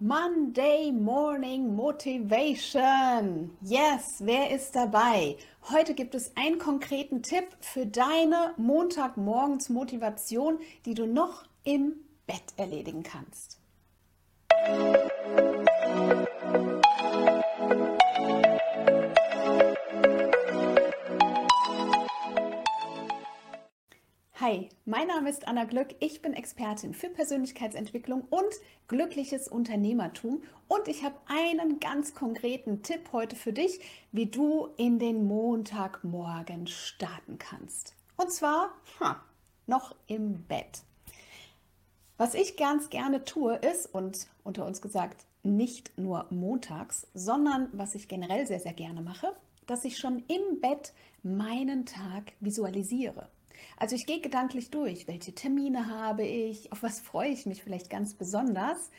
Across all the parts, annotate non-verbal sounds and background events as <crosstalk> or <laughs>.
Monday Morning Motivation. Yes, wer ist dabei? Heute gibt es einen konkreten Tipp für deine Montagmorgens Motivation, die du noch im Bett erledigen kannst. Hi, mein Name ist Anna Glück. Ich bin Expertin für Persönlichkeitsentwicklung und glückliches Unternehmertum. Und ich habe einen ganz konkreten Tipp heute für dich, wie du in den Montagmorgen starten kannst. Und zwar ha, noch im Bett. Was ich ganz gerne tue, ist, und unter uns gesagt, nicht nur montags, sondern was ich generell sehr, sehr gerne mache, dass ich schon im Bett meinen Tag visualisiere. Also ich gehe gedanklich durch, welche Termine habe ich, auf was freue ich mich vielleicht ganz besonders,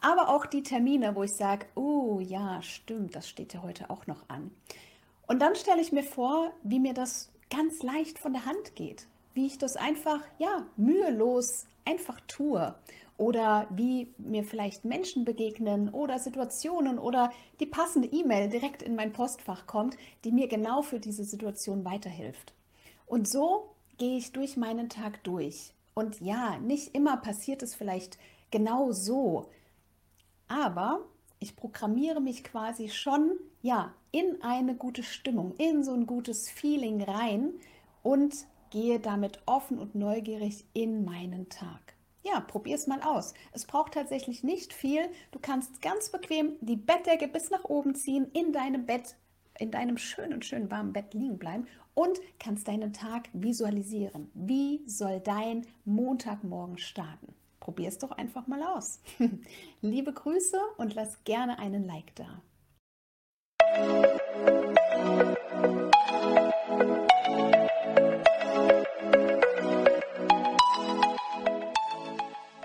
aber auch die Termine, wo ich sage, oh ja, stimmt, das steht ja heute auch noch an. Und dann stelle ich mir vor, wie mir das ganz leicht von der Hand geht, wie ich das einfach, ja, mühelos einfach tue oder wie mir vielleicht Menschen begegnen oder Situationen oder die passende E-Mail direkt in mein Postfach kommt, die mir genau für diese Situation weiterhilft. Und so gehe ich durch meinen Tag durch. Und ja, nicht immer passiert es vielleicht genau so, aber ich programmiere mich quasi schon ja in eine gute Stimmung, in so ein gutes Feeling rein und gehe damit offen und neugierig in meinen Tag. Ja, probier es mal aus. Es braucht tatsächlich nicht viel. Du kannst ganz bequem die Bettdecke bis nach oben ziehen, in deinem Bett, in deinem schönen, schönen warmen Bett liegen bleiben und kannst deinen Tag visualisieren. Wie soll dein Montagmorgen starten? Probier es doch einfach mal aus. <laughs> Liebe Grüße und lass gerne einen Like da.